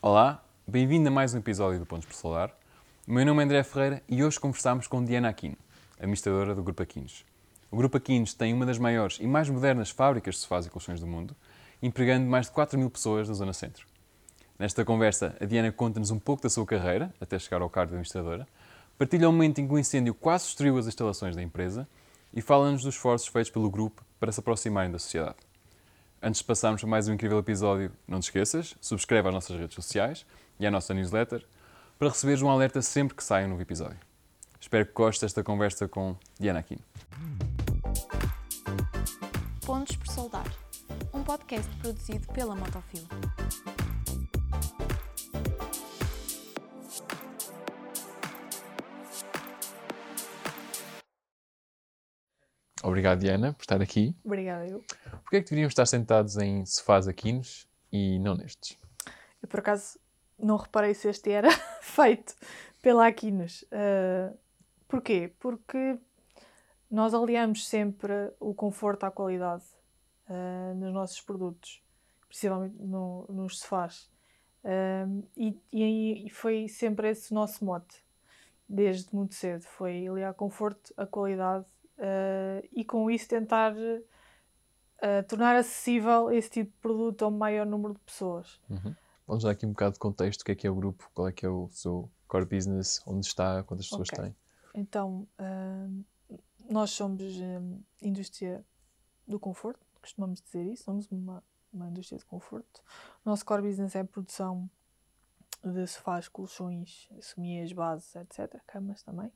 Olá, bem-vindo a mais um episódio do Pontos por Solar. O meu nome é André Ferreira e hoje conversamos com Diana Aquino, administradora do Grupo Aquinos. O Grupo Aquinos tem uma das maiores e mais modernas fábricas de sofás e colchões do mundo, empregando mais de 4 mil pessoas na Zona Centro. Nesta conversa, a Diana conta-nos um pouco da sua carreira, até chegar ao cargo de administradora, partilha o momento em que o incêndio quase destruiu as instalações da empresa e fala-nos dos esforços feitos pelo grupo para se aproximarem da sociedade. Antes de passarmos para mais um incrível episódio, não te esqueças, subscreve as nossas redes sociais e a nossa newsletter para receberes um alerta sempre que saia um novo episódio. Espero que gostes desta conversa com Diana Aquino. Pontos por Soldar, um podcast produzido pela Motofil. Obrigado, Diana, por estar aqui. Obrigada, eu. Porquê é que deveríamos estar sentados em sofás aquinos e não nestes? Eu, por acaso, não reparei se este era feito pela Aquinos. Uh, porquê? Porque nós aliamos sempre o conforto à qualidade uh, nos nossos produtos, principalmente no, nos sofás. Uh, e, e, foi sempre esse o nosso mote, desde muito cedo. Foi aliar conforto à qualidade e com isso tentar tornar acessível esse tipo de produto ao maior número de pessoas. Uhum. Vamos dar aqui um bocado de contexto, o que é que é o grupo, qual é que é o seu core business, onde está, quantas pessoas okay. tem. Então, uh, nós somos uh, indústria do conforto, costumamos dizer isso, somos uma, uma indústria de conforto. O nosso core business é a produção de sofás, colchões, somias, bases, etc. Camas também.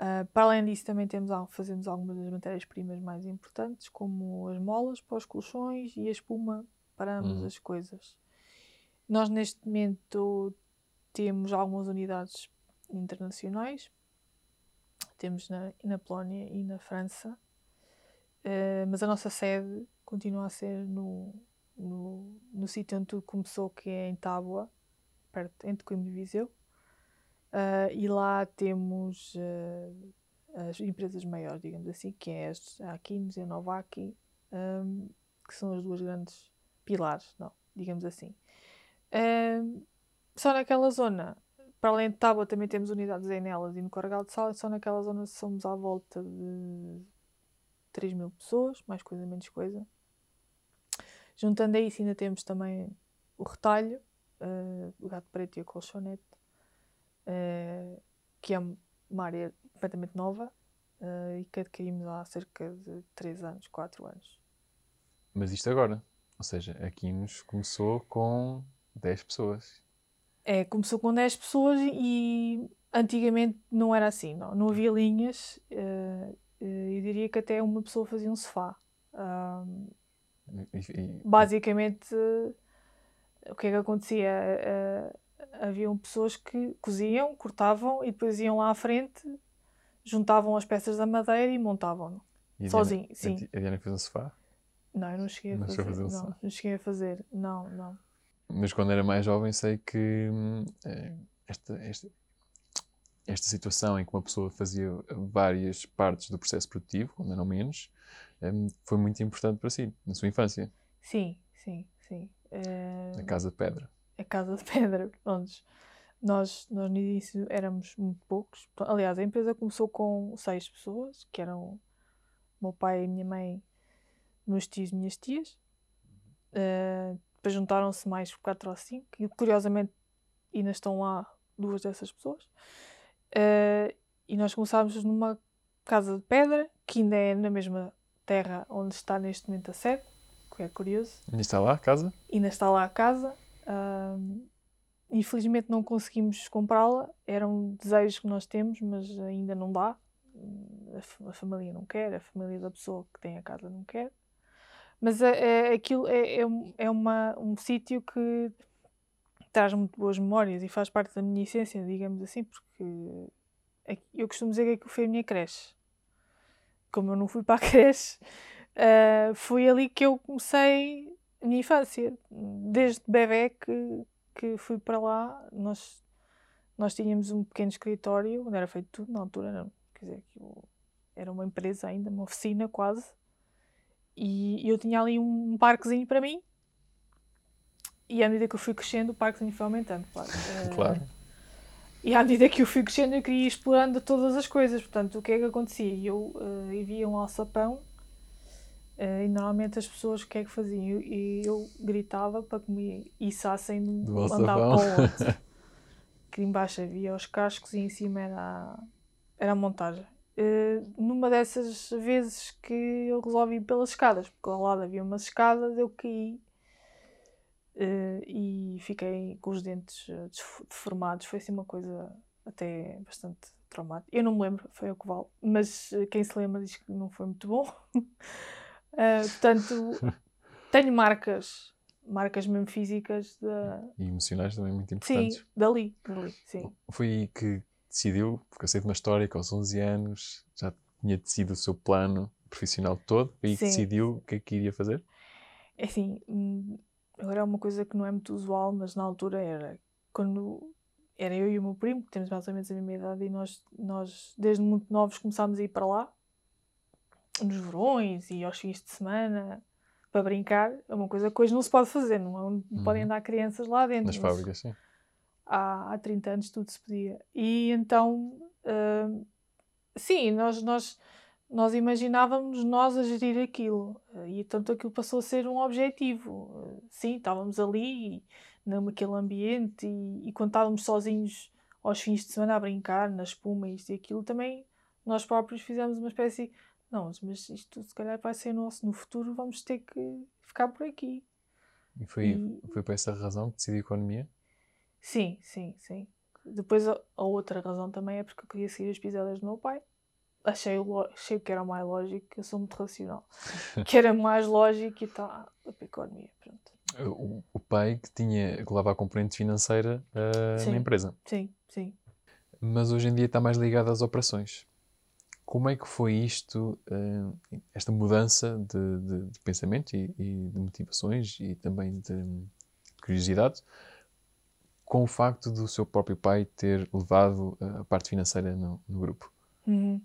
Uh, para além disso, também temos, fazemos algumas das matérias-primas mais importantes, como as molas para os colchões e a espuma para ambas uhum. as coisas. Nós, neste momento, temos algumas unidades internacionais. Temos na, na Polónia e na França. Uh, mas a nossa sede continua a ser no, no, no sítio onde tudo começou, que é em Tábua, perto, entre Coimbra e Viseu. Uh, e lá temos uh, as empresas maiores, digamos assim, que é a Aquinos e a Novaki, um, que são as duas grandes pilares, não, digamos assim. Um, só naquela zona, para além de Tábua, também temos unidades em Nelas e no Carregal de Sal, só naquela zona somos à volta de 3 mil pessoas, mais coisa, menos coisa. Juntando a isso, ainda temos também o retalho, uh, o gato preto e a colchonete, uh, que é uma área completamente nova uh, e que adquirimos há cerca de 3 anos, 4 anos. Mas isto agora? Ou seja, aqui nos começou com 10 pessoas. É, começou com 10 pessoas e antigamente não era assim, não, não havia linhas. Uh, eu diria que até uma pessoa fazia um sofá. E, e, basicamente, uh, o que é que acontecia? Uh, haviam pessoas que coziam, cortavam e depois iam lá à frente, juntavam as peças da madeira e montavam. Sozinho, sim. A Diana fez um sofá? Não, eu não cheguei a não fazer. fazer um não, não cheguei a fazer. Não, não. Mas quando era mais jovem sei que hum, eh, esta, esta, esta situação em que uma pessoa fazia várias partes do processo produtivo, quando não menos, hum, foi muito importante para si, na sua infância. Sim, sim, sim. Uh... Na Casa de Pedra a Casa de Pedra. Nós, nós, nós no início éramos muito poucos. Aliás, a empresa começou com seis pessoas, que eram meu pai, minha mãe, meus tios e minhas tias. Uh, depois juntaram-se mais quatro ou cinco e curiosamente ainda estão lá duas dessas pessoas. Uh, e nós começámos numa casa de pedra, que ainda é na mesma terra onde está neste momento a sede, que é curioso. Ainda está lá a casa? Ainda está lá a casa. Uh, infelizmente não conseguimos comprá-la, era um desejo que nós temos, mas ainda não dá. A, a, família não quer, a família da pessoa que tem a casa não quer. Mas é, é aquilo é, é, é uma, um sítio que traz muito boas memórias e faz parte da minha essência, digamos assim, porque é, eu costumo dizer que aquilo foi a minha creche. Como eu não fui para a creche, uh, foi ali que eu comecei a minha infância. Desde bebê que, que fui para lá, nós, nós tínhamos um pequeno escritório onde era feito tudo, na altura não. Quer dizer, era uma empresa ainda, uma oficina quase. E eu tinha ali um parquezinho para mim. e à medida que eu fui crescendo, o parquezinho foi aumentando, claro. Eh, Claro. E à medida que eu fui crescendo, eu queria ir explorando todas as coisas. Portanto, o que é que acontecia? Eu eh, via um alçapão e normalmente as pessoas o que é que faziam? E eu, gritava para que me içassem de um andar para o outro. que embaixo havia os cascos e em cima era, a- era a montagem. Eh, numa dessas vezes que eu resolvi ir pelas escadas, porque ao lado havia umas escadas, eu caí eh, e fiquei com os dentes eh, deformados. Foi assim uma coisa até bastante traumática. Eu não me lembro, foi o que vale, mas eh, quem se lembra diz que não foi muito bom. Eh, portanto, tenho marcas, marcas mesmo físicas da. E emocionais também muito Sim, importantes. dali, dali, sim. Foi aí que decidiu, porque eu sei de uma história que aos 11 anos já tinha decidido o seu plano profissional todo, e aí que Sim. decidiu o que é que iria fazer. É assim, hum, agora é uma coisa que não é muito usual, mas na altura era quando era eu e o meu primo, que temos mais ou menos a mesma idade, e nós, nós desde muito novos começámos a ir para lá, nos verões e aos fins de semana, para brincar. É uma coisa que hoje não se pode fazer, não, é? não podem Uhum. andar crianças lá dentro. Nas fábricas, sim. há, há 30 anos tudo se podia. E então, hum, sim, nós, nós, nós imaginávamos nós a gerir aquilo. eh, E tanto aquilo passou a ser um objetivo. Eh, Sim, estávamos ali, naquele ambiente, e, e quando estávamos sozinhos aos fins de semana a brincar, na espuma, isto e aquilo, também nós próprios fizemos uma espécie. Não, mas isto se calhar vai ser nosso no futuro, vamos ter que ficar por aqui. E foi, E- foi por essa razão que decidiu economia. Sim, sim, sim. Depois a, a outra razão também é porque eu queria seguir as pisadas do meu pai. Achei, achei que era mais lógico, eu sou muito racional. que era mais lógico e está a economia. Pronto. O, o pai que tinha que levava a componente financeira Sim. na empresa. Sim, sim. Mas hoje em dia está mais ligado às operações. Como é que foi isto, ah, esta mudança de, de- de pensamento e, e de motivações e também de curiosidade, com o facto do seu próprio pai ter levado a parte financeira no, no grupo? Uhum.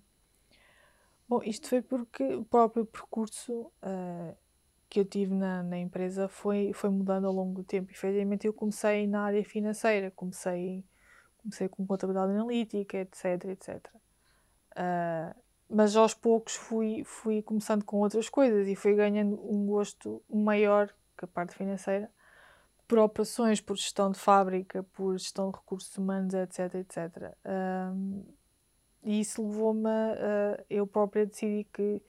Bom, isto foi porque o próprio percurso eh, que eu tive na, na empresa foi, foi mudando ao longo do tempo. Efetivamente, eu comecei na área financeira, comecei, comecei com contabilidade analítica, etc, etc. Ah, mas aos poucos fui, fui começando com outras coisas e fui ganhando um gosto maior que a parte financeira por operações, por gestão de fábrica, por gestão de recursos humanos, etc, etc. Ahm, e isso levou-me a, a eu própria decidir que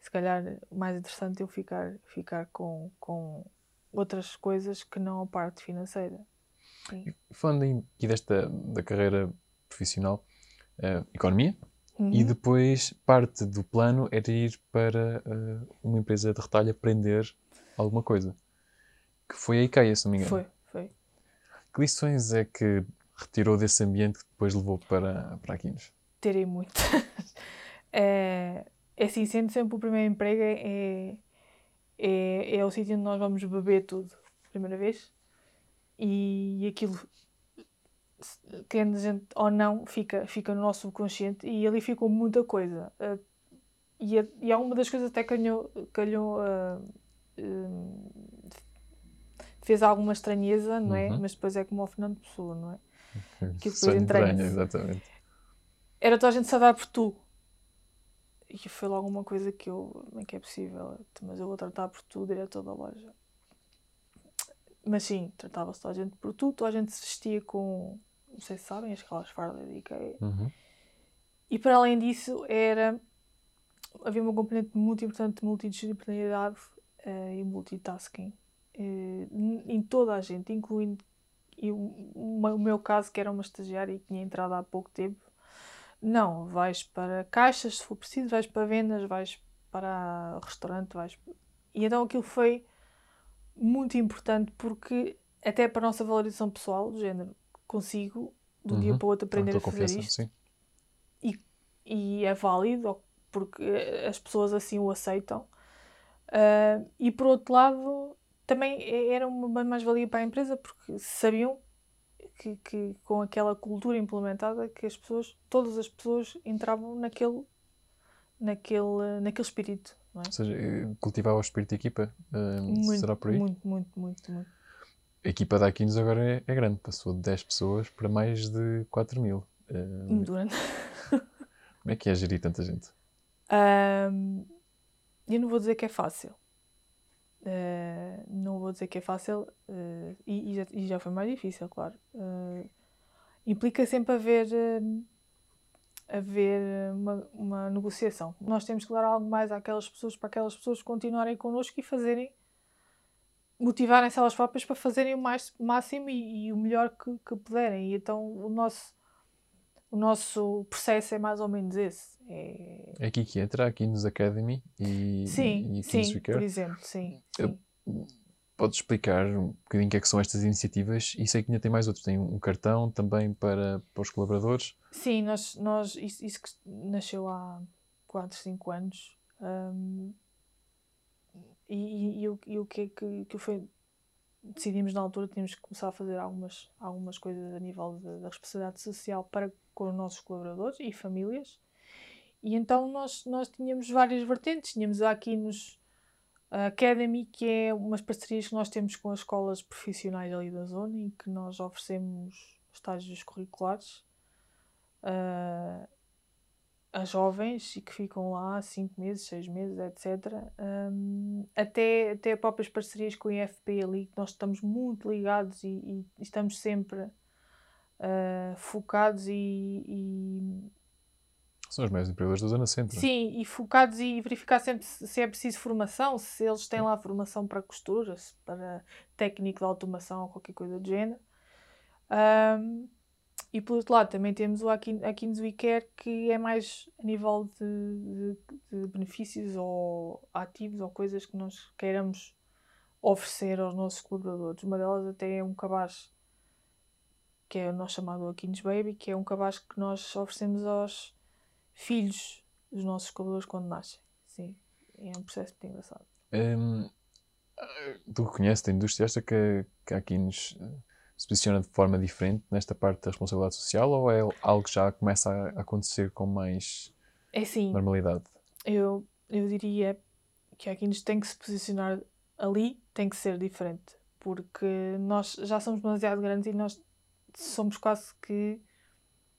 se calhar mais interessante eu ficar, ficar com, com outras coisas que não a parte financeira. Sim. Falando aqui desta da carreira profissional, ah, economia, Uhum. E depois parte do plano era ir para eh, uma empresa de retalho aprender alguma coisa. Que foi a IKEA, se não me engano. Foi, foi. Que lições é que retirou desse ambiente que depois levou para, para Aquinos? terem muitas. é, é assim, sendo sempre o primeiro emprego, é, é, é o sítio onde nós vamos beber tudo, primeira vez. E aquilo, a gente ou não, fica, fica no nosso subconsciente e ali ficou muita coisa. Ah, e, a- e há uma das coisas até calhou, calhou ah, hum, fez alguma estranheza, não é? Uhum. Mas depois é como ao Fernando Pessoa, não é? Que depois. Branha, exatamente. era toda a gente se a dar por tu. E foi logo uma coisa que eu. Como é que é possível? Mas eu vou tratar por tu, diretor da loja. Mas sim, tratava-se toda a gente por tu, toda a gente se vestia com. Não sei se sabem, aquelas fardas de IKEA. Uhum. E para além disso, era. Havia uma componente muito importante de multidisciplinaridade eh, e multitasking n- em toda a gente, incluindo e o, meu- caso, que era uma estagiária e tinha entrado há pouco tempo. Não, vais para caixas se for preciso, vais para vendas, vais para restaurante, vais. E então aquilo foi muito importante porque, até para a nossa valorização pessoal, do género, consigo de um dia Uhum. para o outro aprender Então, a tua fazer isto sim. e é válido porque as pessoas assim o aceitam. Ah, e por outro lado, também é- era uma mais-valia para a empresa porque sabiam que, que com aquela cultura implementada que as pessoas, todas as pessoas entravam naquele, naquele, naquele espírito. É? Ou seja, eh, cultivar o espírito de equipa, eh, será por aí? Muito, muito, muito, muito. A equipa da Aquinos agora é, é, grande, passou de 10 pessoas para mais de 4 mil. Uh, Durante. como é que é gerir tanta gente? Um, eu não vou dizer que é fácil. Uh, não vou dizer que é fácil uh, e, e, já, e, já, foi mais difícil, claro. Uh, implica sempre haver, haver uma, uma, negociação. Nós temos que dar algo mais àquelas pessoas para aquelas pessoas continuarem connosco e fazerem, motivarem-se elas próprias para fazerem o mais, máximo e, e o melhor que, que puderem. E então o nosso o nosso processo é mais ou menos esse. É, é aqui que entra, aqui nos Academy e, sim, e sim, por exemplo, sim. sim. Podes explicar um bocadinho o que é que são estas iniciativas? E sei que ainda tem mais outros. Tem um cartão também para, para os colaboradores? Sim, nós, nós, isso, isso que nasceu há 4, 5 anos. Um, e, e, e, o, e o que é que, que foi decidimos na altura tínhamos que começar a fazer algumas, algumas coisas a nível da responsabilidade social para com os nossos colaboradores e famílias. E então nós, nós tínhamos várias vertentes. Tínhamos aqui nos Academy, que é umas parcerias que nós temos com as escolas profissionais ali da zona, em que nós oferecemos estágios curriculares uh, jovens e que ficam lá 5 meses, 6 meses, etc. Um, até, até próprias parcerias com o IFP ali, que nós estamos muito ligados e, e estamos sempre uh, focados e, e, São os maiores empregadores da Zona Centro. Sim, e focados e verificar sempre se, se é preciso formação, se eles têm lá formação para costura, para técnico de automação ou qualquer coisa do género. Um, e por outro lado, também temos o Akins We Care, que é mais a nível de, de, de, benefícios ou ativos ou coisas que nós queiramos oferecer aos nossos colaboradores. Uma delas até é um cabaz, que é o nosso chamado Akins Baby, que é um cabaz que nós oferecemos aos filhos dos nossos colaboradores quando nascem. Sim, é um processo muito engraçado. Um, tu conheces a indústria, acha que, que a Akins se posiciona de forma diferente nesta parte da responsabilidade social ou é algo que já começa a acontecer com mais é assim, normalidade? Eu, eu diria que aqui nos tem que se posicionar ali, tem que ser diferente, porque nós já somos demasiado grandes e nós somos quase que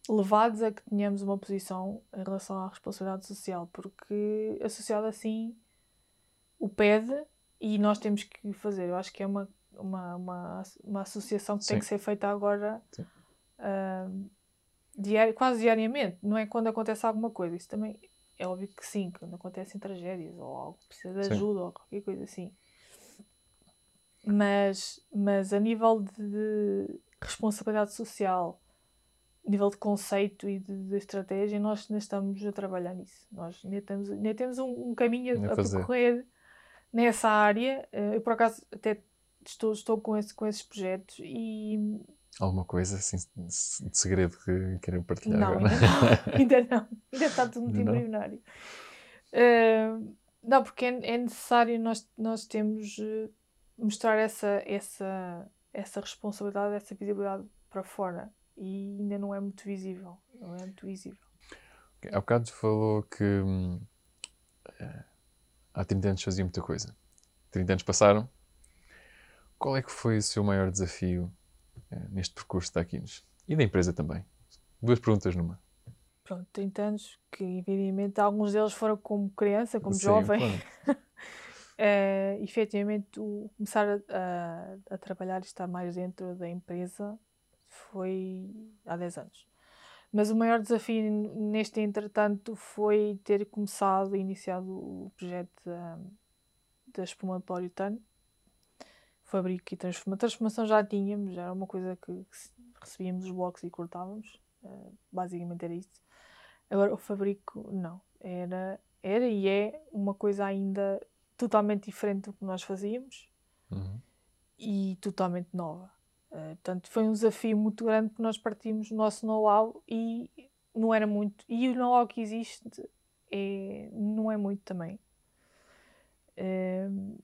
levados a que tenhamos uma posição em relação à responsabilidade social, porque a sociedade assim o pede e nós temos que fazer. Eu acho que é uma uma, uma, uma associação que Sim. tem que ser feita agora uh, quase diariamente. Não é quando acontece alguma coisa. Isso também é óbvio que sim, quando acontecem tragédias ou algo precisa de ajuda sim. ou qualquer coisa assim. Mas, mas a nível de responsabilidade social, nível de conceito e de, de estratégia, nós ainda estamos a trabalhar nisso. Nós ainda temos, ainda temos um, um caminho a, a percorrer nessa área. Eh, eu, por acaso, até estou, estou com, esse, com esses projetos e. Alguma coisa assim de segredo que querem partilhar não, agora? Ainda não, ainda não. Ainda está tudo muito embrionário. Uh, não, porque é, é, necessário nós, nós temos uh, mostrar essa, essa, essa responsabilidade, essa visibilidade para fora e ainda não é muito visível. Não é muito visível. Okay. Há bocado falou que hum, eh, há 30 anos fazia muita coisa. 30 anos passaram, qual é que foi o seu maior desafio uh, neste percurso da Aquinos? E da empresa também? Duas perguntas numa. Pronto, 30 anos que, evidentemente, alguns deles foram como criança, como Sim, jovem. Claro. uh, efetivamente, o começar a, a, a, trabalhar e estar mais dentro da empresa foi há 10 anos. Mas o maior desafio neste entretanto foi ter começado e iniciado o projeto da, da espuma de poliuretano, fabrico e transformação. Transformação já tínhamos, já era uma coisa que, que recebíamos os blocos e cortávamos. Uh, basicamente era isso. Agora o fabrico, não. Era, era e é uma coisa ainda totalmente diferente do que nós fazíamos uhum. e totalmente nova. Uh, portanto, foi um desafio muito grande porque nós partimos do nosso know-how e não era muito. E o know-how que existe é, não é muito também. Uh,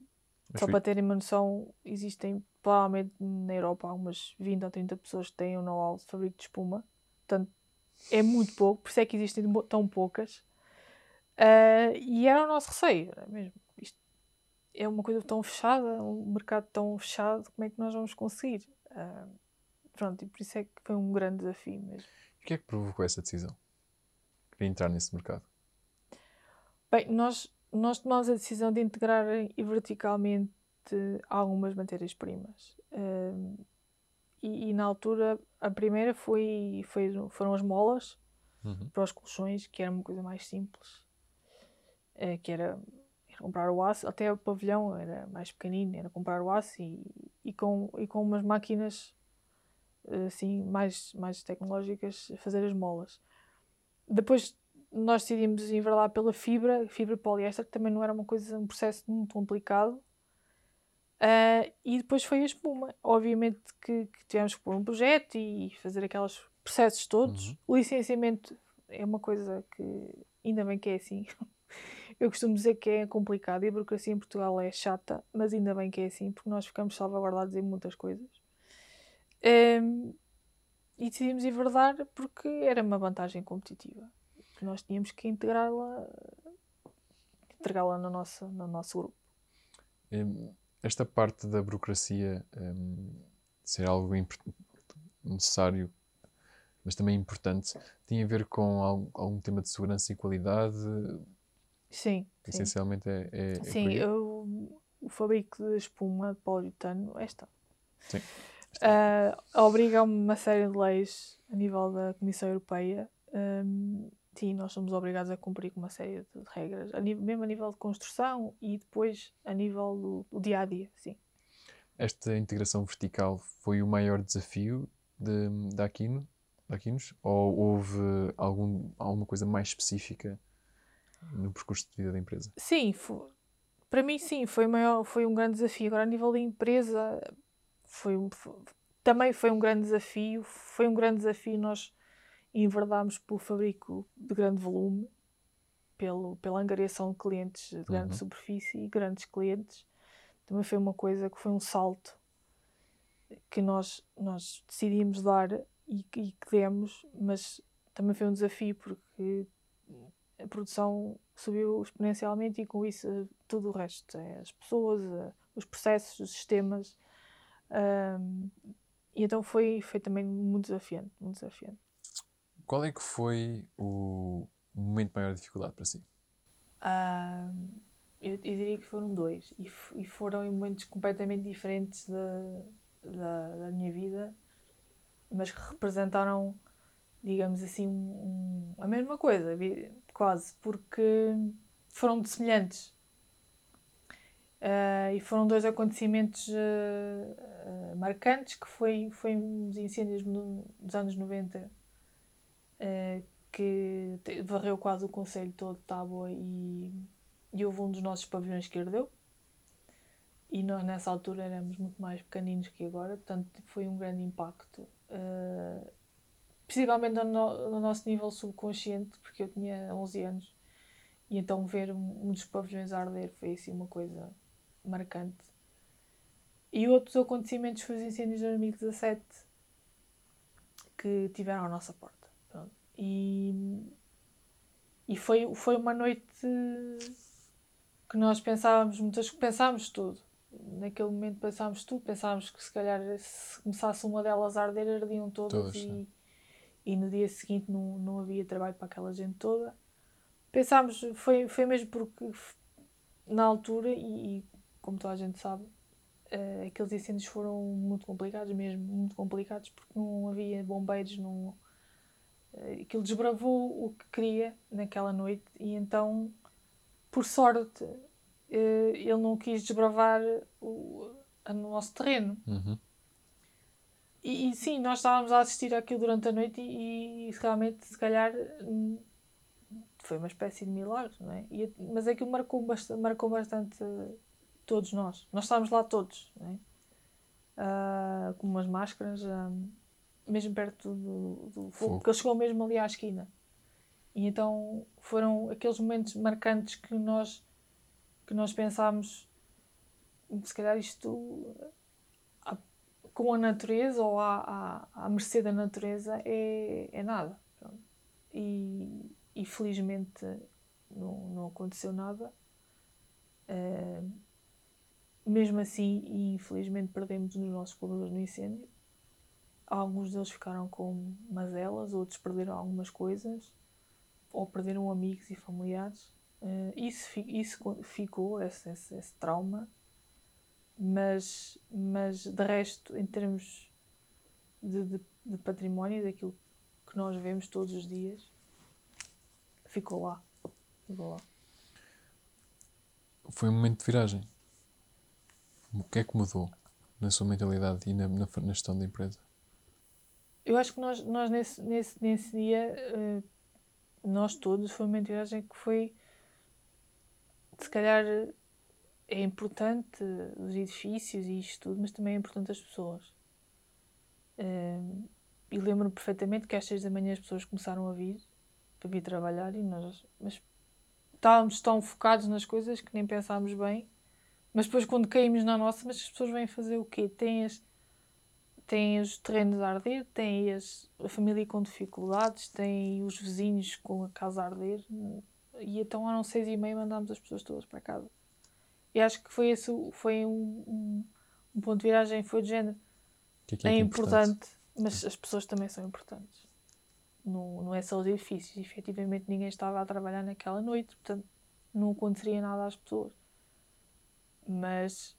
só para terem uma noção, existem provavelmente na Europa algumas 20 ou 30 pessoas que têm um know-how de fabrico de espuma. Portanto, é muito pouco, por isso é que existem tão poucas. Uh, e era o nosso receio, era mesmo. Isto é uma coisa tão fechada, um mercado tão fechado, como é que nós vamos conseguir? Uh, pronto, e por isso é que foi um grande desafio mesmo. O que é que provocou essa decisão? Queria entrar nesse mercado. Bem, nós, nós tomamos a decisão de integrar verticalmente algumas matérias-primas. Uh, e, e, na altura, a primeira foi, foi foram as molas uhum. para os colchões, que era uma coisa mais simples. Uh, que era, era, comprar o aço, até o pavilhão era mais pequenino, era comprar o aço e, e, com, e com umas máquinas assim, mais, mais tecnológicas fazer as molas. Depois nós decidimos enverdar pela fibra, fibra poliéster, que também não era uma coisa, um processo muito complicado. Uh, e depois foi a espuma. Obviamente que, que, tivemos que pôr um projeto e fazer aqueles processos todos. Uhum. O licenciamento é uma coisa que ainda bem que é assim. Eu costumo dizer que é complicado e a burocracia em Portugal é chata, mas ainda bem que é assim, porque nós ficamos salvaguardados em muitas coisas. Um, e decidimos enverdar porque era uma vantagem competitiva. Nós tínhamos que integrá-la, entregá-la no nosso, no nosso grupo. Esta parte da burocracia um, ser algo necessário, mas também importante, tem a ver com algum, algum tema de segurança e qualidade? Sim. Essencialmente sim. é, é, é. Sim, eu, o fabrico de espuma de poliuretano é esta. Sim uh, obrigam-me uma série de leis a nível da Comissão Europeia. Um, sim, nós somos obrigados a cumprir com uma série de regras, a nível, mesmo a nível de construção e depois a nível do, do dia a dia, sim. Esta integração vertical foi o maior desafio de, da Aquino, da Aquinos? Ou houve algum, alguma coisa mais específica no percurso de vida da empresa? Sim, foi, para mim sim, foi, maior, foi um grande desafio. Agora, a nível da empresa, foi, foi, também foi um grande desafio. Foi um grande desafio nós enverdarmos pelo fabrico de grande volume, pelo, pela angariação de clientes de grande uhum. superfície e grandes clientes. Também foi uma coisa que foi um salto que nós, nós decidimos dar e, e que demos, mas também foi um desafio porque a produção subiu exponencialmente e com isso tudo o resto, é as pessoas, os processos, os sistemas, um, e então foi, foi também muito desafiante, muito desafiante. Qual é que foi o momento de maior dificuldade para si? eu, eu, diria que foram dois e, e foram em momentos completamente diferentes da, da, da, minha vida, mas que representaram, digamos assim, um, a mesma coisa, quase, porque foram semelhantes. Uh, e foram dois acontecimentos uh, uh, marcantes, que foi, foi os incêndios no, dos anos 90, que varreu quase o conselho todo de Tábua e, e houve um dos nossos pavilhões que ardeu. E nós nessa altura éramos muito mais pequeninos que agora, portanto foi um grande impacto. principalmente no, no, nosso nível subconsciente, porque eu tinha 11 anos, e então ver um, um dos pavilhões arder foi assim uma coisa marcante. E outros acontecimentos foi os incêndios de 2017 que tiveram à nossa porta. Pronto. E, e foi, foi uma noite que nós pensávamos, muitas pensávamos tudo. Naquele momento pensávamos tudo, pensávamos que se calhar se começasse uma delas a arder, ardiam todas e, e no dia seguinte não, não havia trabalho para aquela gente toda. Pensámos, foi, foi mesmo porque na altura, e, como toda a gente sabe, uh, aqueles incêndios foram muito complicados, mesmo muito complicados, porque não havia bombeiros, não, aquilo desbravou o que queria naquela noite e então, por sorte, uh, ele não quis desbravar o, o nosso terreno. Uhum. E, e, sim, nós estávamos a assistir aquilo durante a noite e, e realmente, se calhar, hum, foi uma espécie de milagre, não é? E, mas aquilo marcou bastante, marcou bastante todos nós. Nós estávamos lá todos, né? uh, com umas máscaras, uh, mesmo perto do, do fogo, porque ele chegou mesmo ali à esquina. E então foram aqueles momentos marcantes que nós, que nós pensámos, se calhar isto a, com a natureza ou à, à, à mercê da natureza é, é nada. E, e felizmente não, não aconteceu nada. Uh, mesmo assim, e infelizmente perdemos os nossos colaboradores no incêndio. Alguns deles ficaram com mazelas, outros perderam algumas coisas, ou perderam amigos e familiares. Uh, isso, isso ficou, esse, esse, esse, trauma, mas, mas de resto, em termos de, de, de património, daquilo que nós vemos todos os dias, ficou lá. Ficou lá. Foi um momento de viragem. O que é que mudou na sua mentalidade e na, na, na gestão da empresa? Eu acho que nós, nós nesse, nesse, nesse dia, uh, nós todos, foi uma viragem que foi, se calhar, é importante os edifícios e isto tudo, mas também é importante as pessoas. Uh, e lembro-me perfeitamente que às seis da manhã as pessoas começaram a vir para vir trabalhar e nós mas estávamos tão focados nas coisas que nem pensámos bem mas depois quando caímos na nossa mas as pessoas vêm fazer o quê? têm, as, têm os terrenos a arder têm as, a família com dificuldades têm os vizinhos com a casa a arder e então eram seis e meia mandámos as pessoas todas para casa e acho que foi esse foi um, um, um ponto de viragem foi de género que é, que é, é importante, importante mas as pessoas também são importantes não, não é só os edifícios. Efetivamente ninguém estava a trabalhar naquela noite, portanto não aconteceria nada às pessoas. Mas,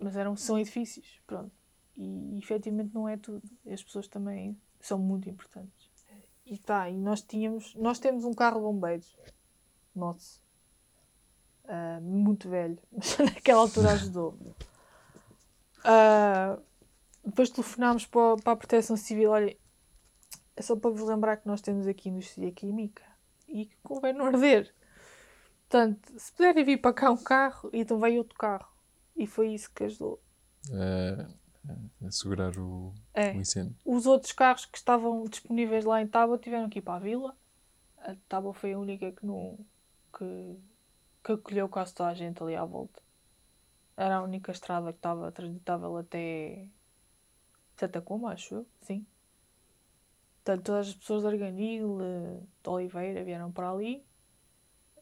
mas eram, são edifícios, pronto. E efetivamente não é tudo. As pessoas também são muito importantes. E tá, e nós tínhamos, nós temos um carro de bombeiros, nosso, uh, muito velho, mas naquela altura ajudou. Uh, depois telefonámos para, para a Proteção Civil, olha, é só para vos lembrar que nós temos aqui indústria química e que convém não arder. Portanto, se puderem vir para cá um carro, então veio outro carro. E foi isso que ajudou. É, é assegurar o, é. o, incêndio. Os outros carros que estavam disponíveis lá em Tábua tiveram que ir para a vila. A Tábua foi a única que não. que, que acolheu quase toda a gente ali à volta. Era a única estrada que estava transitável até. Tacoma, acho eu, sim. Portanto, todas as pessoas de Arganil, de Oliveira, vieram para ali.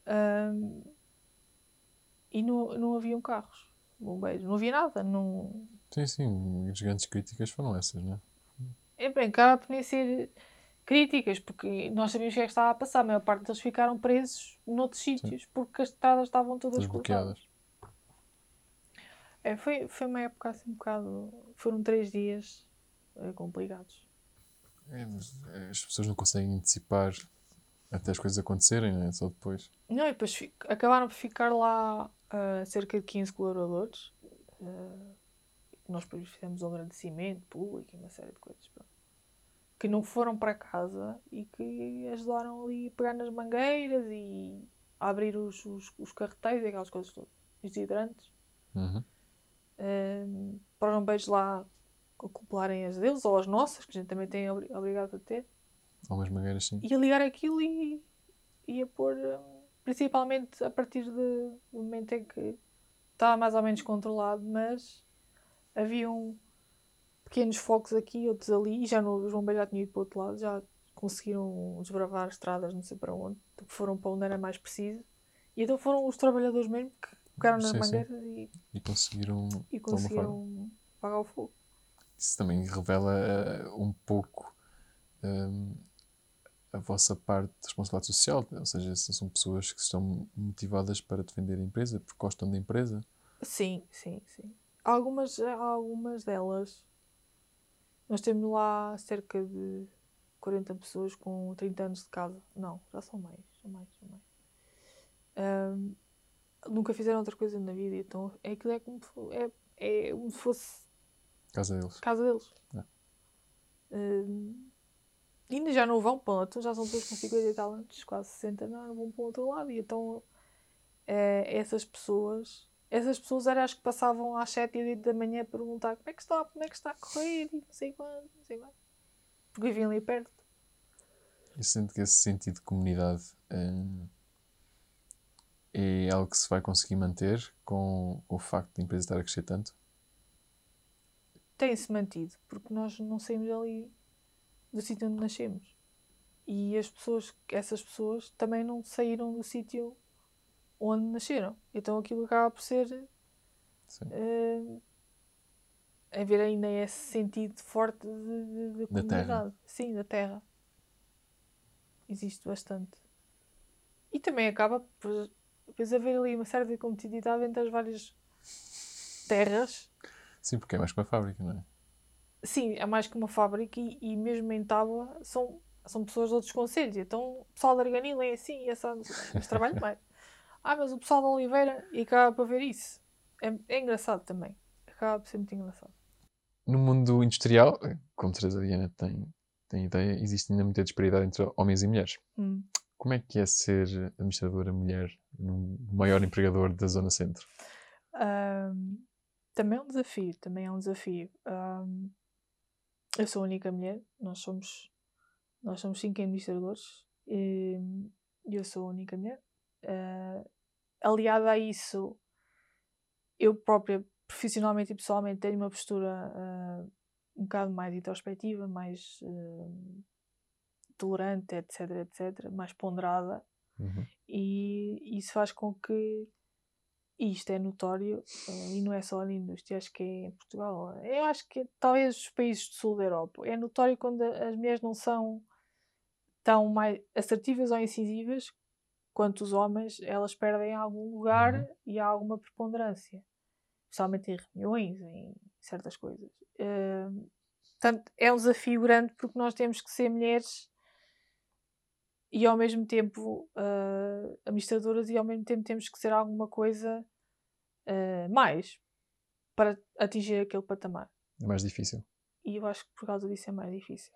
Um, e não, não haviam carros, bombeiros, não havia nada. Não... Sim, sim, as grandes críticas foram essas, não é? É bem, cara, podem ser críticas, porque nós sabíamos o que é que estava a passar. A maior parte deles ficaram presos noutros sítios, sim. porque as estradas estavam todas bloqueadas. É, foi, foi uma época assim um bocado. Foram três dias é, complicados. É, as pessoas não conseguem antecipar até as coisas acontecerem, não é? Só depois. Não, e depois acabaram por ficar lá uh, cerca de 15 colaboradores. Uh, nós depois fizemos um agradecimento público e uma série de coisas. Pronto. Que não foram para casa e que ajudaram ali a pegar nas mangueiras e a abrir os, os, os carreteiros e aquelas coisas todas. Os hidrantes. Uhum. Uh, para não beijo lá acoplarem as deles ou as nossas, que a gente também tem obrigado a ter. Algumas mangueiras, sim. E a ligar aquilo e, e a pôr, hum, principalmente a partir de, do momento em que estava mais ou menos controlado, mas haviam pequenos focos aqui, outros ali, e já no, os bombeiros já tinham ido para o outro lado, já conseguiram desbravar estradas, não sei para onde, foram para onde era mais preciso. E então foram os trabalhadores mesmo que pegaram nas mangueiras. E, e conseguiram, e conseguiram apagar o fogo isso também revela uh, um pouco um, a vossa parte de responsabilidade social, ou seja, são pessoas que estão motivadas para defender a empresa, porque gostam da empresa. Sim, sim, sim. Algumas, algumas delas, nós temos lá cerca de 40 pessoas com 30 anos de casa. Não, já são mais, são mais, são mais. Um, nunca fizeram outra coisa na vida, então é aquilo é como, é, é como se fosse Casa deles. Casa deles. É. Uh, ainda já não vão para outro, já são todos com 50 e tal anos, quase 60, não, não vão para o outro lado. E então é, essas pessoas, essas pessoas eram as que passavam às 7 e 8 da manhã a perguntar como é que está, como é que está a correr, e não sei quando, não sei quando. Porque viviam ali perto. Eu sinto que esse sentido de comunidade hum, é algo que se vai conseguir manter com, o facto de a empresa estar a crescer tanto tem-se mantido, porque nós não saímos ali do sítio onde nascemos. E as pessoas, essas pessoas também não saíram do sítio onde nasceram. Então aquilo acaba por ser uh, haver ainda esse sentido forte de, de, de terra. comunidade. Sim, da terra. Existe bastante. E também acaba por depois haver ali uma certa competitividade entre as várias terras. Sim, porque é mais que uma fábrica, não é? Sim, é mais que uma fábrica e, e mesmo em Tábua são, são pessoas de outros conselhos. Então o pessoal da Arganila é assim, é só, mas trabalho mais. Ah, mas o pessoal da Oliveira e acaba para ver isso. É, é engraçado também. Acaba por ser muito engraçado. No mundo industrial, como Teresa Diana tem, tem ideia, existe ainda muita disparidade entre homens e mulheres. Hum. Como é que é ser administradora mulher no maior empregador da Zona Centro? Ahm, também é um desafio, também é um desafio. Ahm, eu sou a única mulher, nós somos, nós somos cinco administradores e eu sou a única mulher. Ah, aliada a isso, eu própria, profissionalmente e pessoalmente, tenho uma postura ah, um bocado mais introspectiva, mais ah, tolerante, etc, etc, mais ponderada Uhum. e isso faz com que e isto é notório e não é só na indústria, acho que é em Portugal. Eu acho que talvez os países do sul da Europa é notório quando as mulheres não são tão mais assertivas ou incisivas quanto os homens, elas perdem algum lugar Uhum. e há alguma preponderância, especialmente em reuniões, em certas coisas. Eh, portanto, é um desafio grande porque nós temos que ser mulheres e ao mesmo tempo ah, administradoras e ao mesmo tempo temos que ser alguma coisa ah, mais para atingir aquele patamar. É mais difícil. E eu acho que por causa disso é mais difícil.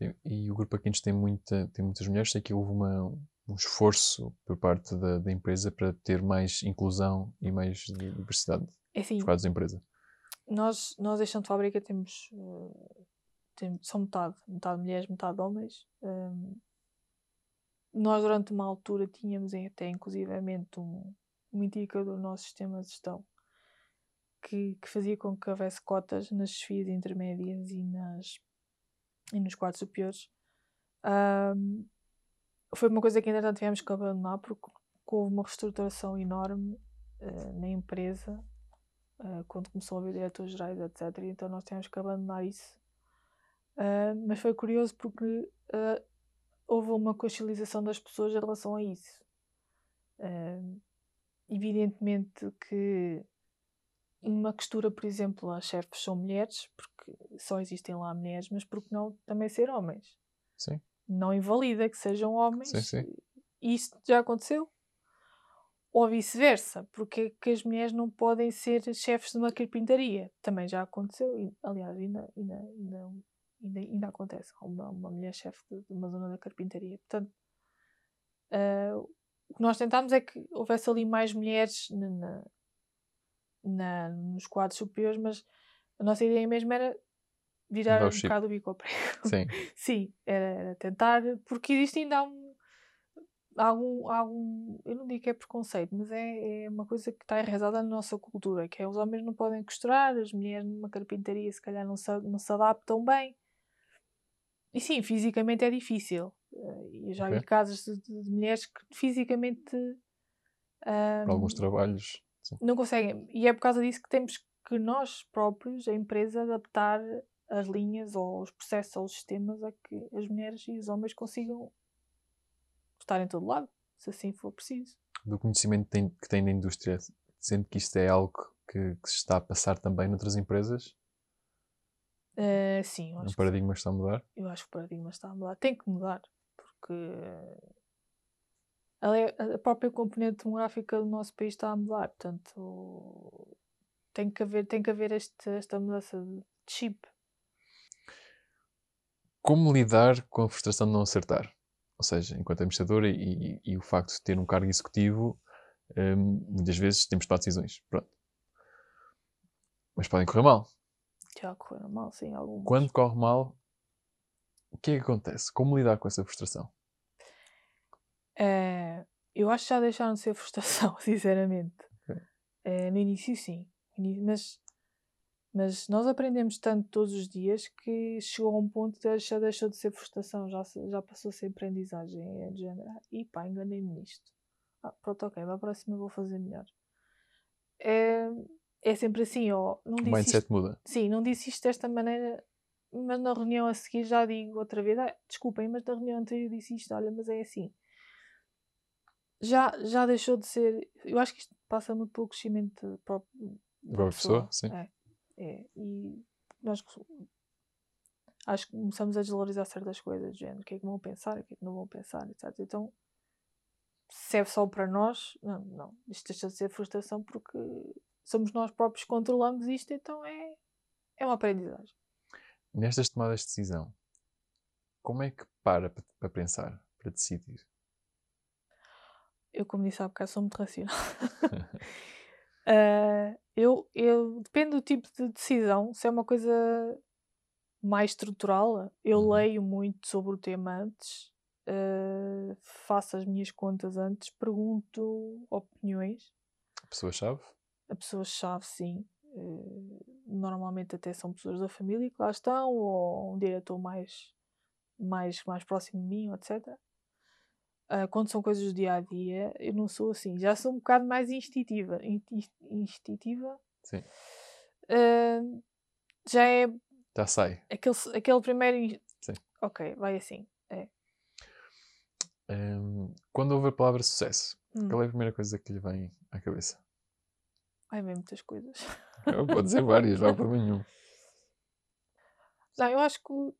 E, e o Grupo Aquintos tem, muita, tem muitas mulheres. Sei que houve uma, um esforço por parte da, da empresa para ter mais inclusão e mais diversidade assim, nos quadros da empresa. nós, nós em Chão de Fábrica temos, ah, tem- são metade, metade mulheres, metade homens. Ahm, nós durante uma altura tínhamos até inclusivamente um, um indicador no nosso sistema de gestão que, que fazia com que houvesse cotas nas chefias intermédias e, nas, e nos quadros superiores. Ahm, foi uma coisa que entretanto tivemos que abandonar porque houve uma reestruturação enorme eh, na empresa eh, quando começou a haver diretores gerais, etc. Então nós tivemos que abandonar isso. Ah, mas foi curioso porque houve uma consciencialização das pessoas em relação a isso. Evidentemente que numa costura, por exemplo, as chefes são mulheres, porque só existem lá mulheres, mas por que não também ser homens? Sim, Não invalida que sejam homens. Sim, sim. E isso já aconteceu. Ou vice-versa, porque é que as mulheres não podem ser chefes de uma carpintaria? Também já aconteceu, e, aliás, ainda, ainda, ainda, ainda, ainda acontece. Uma, uma mulher chefe de, de uma zona da carpintaria. Portanto, ah, o que nós tentámos é que houvesse ali mais mulheres na- na- nos quadros superiores, mas a nossa ideia mesmo era virar um bocado o bico ao prego. sim. Sim, era, era tentar, porque existe ainda um, algum, algum, eu não digo que é preconceito, mas é, é uma coisa que está enraizada na nossa cultura, que é os homens não podem costurar, as mulheres numa carpintaria se calhar não se, não se adaptam bem. E sim, fisicamente é difícil. Eh, Eu já vi casos de, de- mulheres que fisicamente Para ahm, alguns trabalhos. Sim. não conseguem. E é por causa disso que temos que nós próprios, a empresa, adaptar as linhas ou os processos ou os sistemas a que as mulheres e os homens consigam estar em todo lado, se assim for preciso. Do conhecimento que tem, que tem da indústria, sendo que isto é algo que, que se está a passar também noutras empresas, Eh, sim, que, paradigma está a mudar. eu acho que o paradigma está a mudar. Tem que mudar, porque a, a própria componente demográfica do nosso país está a mudar, portanto tem que haver, tem que haver este, esta mudança de chip. Como lidar com a frustração de não acertar? Ou seja, enquanto administrador e, e- e o facto de ter um cargo executivo, hum, muitas vezes temos de tomar decisões. Pronto. Mas podem correr mal. Já correram mal, sim, algumas. Quando corre mal, o que é que acontece? Como lidar com essa frustração? Eh, eu acho que já deixaram de ser frustração, sinceramente. Ok. Eh, no início, sim. Mas, mas nós aprendemos tanto todos os dias que chegou a um ponto que já deixou de ser frustração, já, já passou a ser aprendizagem. É de género, ah, e pá, enganei-me nisto. Ah, pronto, ok, para a próxima vou fazer melhor. É, é sempre assim, ou não O disse mindset isto, muda. sim, não disse isto desta maneira, mas na reunião a seguir já digo outra vez, "Ah, desculpem, mas na reunião anterior disse isto, olha, mas é assim. Já, já deixou de ser, eu acho que isto passa muito pelo crescimento próprio da pessoa, sim. É, é, e nós acho que começamos a desvalorizar certas coisas, do género, o que é que vão pensar, o que é que não vão pensar, etc. Então, se serve só para nós, não, não, isto deixa de ser frustração porque somos nós próprios que controlamos isto, então é, é uma aprendizagem. Nestas tomadas de decisão, como é que para pa- para pensar, para decidir? Eu, como disse há bocado, sou muito racional. Ah, eu, eu, depende do tipo de decisão, se é uma coisa mais estrutural, eu Uhum. leio muito sobre o tema antes, ah, faço as minhas contas antes, pergunto opiniões Pessoa-chave? a pessoas-chave, sim. Eh, normalmente até são pessoas da família que lá estão, ou um diretor mais, mais, mais próximo de mim, etc. Ah, quando são coisas do dia a dia, eu não sou assim. Já sou um bocado mais instintiva. in- in- Instintiva. Sim. Ah, já é Já sai. aquele, aquele primeiro. Sim. Ok, vai assim. É. Hum, quando ouve a palavra sucesso, Hum. qual é a primeira coisa que lhe vem à cabeça? Ai, bem, muitas coisas. Eu Pode dizer várias, não há problema nenhum. Não, eu acho que, o-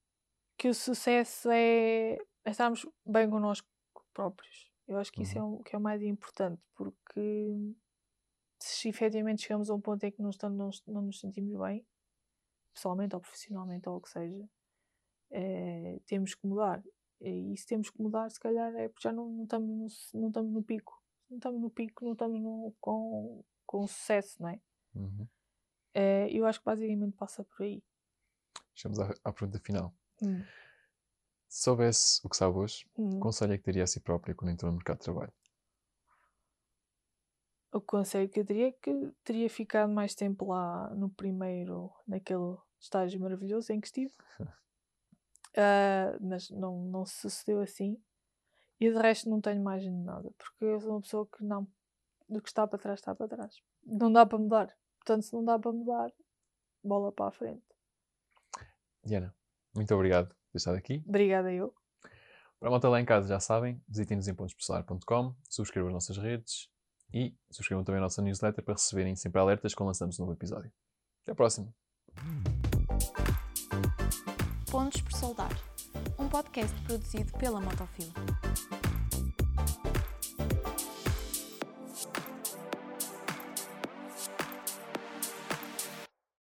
que o sucesso é, é estarmos bem connosco próprios. Eu acho que isso é o que é o mais importante, porque se efetivamente chegamos a um ponto em que não, estamos, não, nos sentimos bem, pessoalmente ou profissionalmente ou o que seja, eh, temos que mudar. E se temos que mudar, se calhar é porque já não, não, estamos, no, não estamos no pico. Não estamos no pico, não estamos no, com, com sucesso, não é? Uhum. Eh, eu acho que basicamente passa por aí. Chegamos à, à pergunta final. Hum, Se soubesse o que sabe hoje, hum. que conselho é que daria a si própria quando entrou no mercado de trabalho? O conselho que eu teria é que teria ficado mais tempo lá no primeiro, naquele estágio maravilhoso em que estive. Ah, mas não, não se sucedeu assim. E de resto não tenho mais nada, porque eu sou uma pessoa que não. Do que está para trás, está para trás. Não dá para mudar. Portanto, se não dá para mudar, bola para a frente. Diana, muito obrigado ter estado aqui. Obrigada, eu. Para a malta lá em casa já sabem, visitem-nos em pontosporcelar.com, subscrevam as nossas redes e subscrevam também a nossa newsletter para receberem sempre alertas quando lançamos um novo episódio. Até à próxima! Pontos por Soldar, um podcast produzido pela Motofil.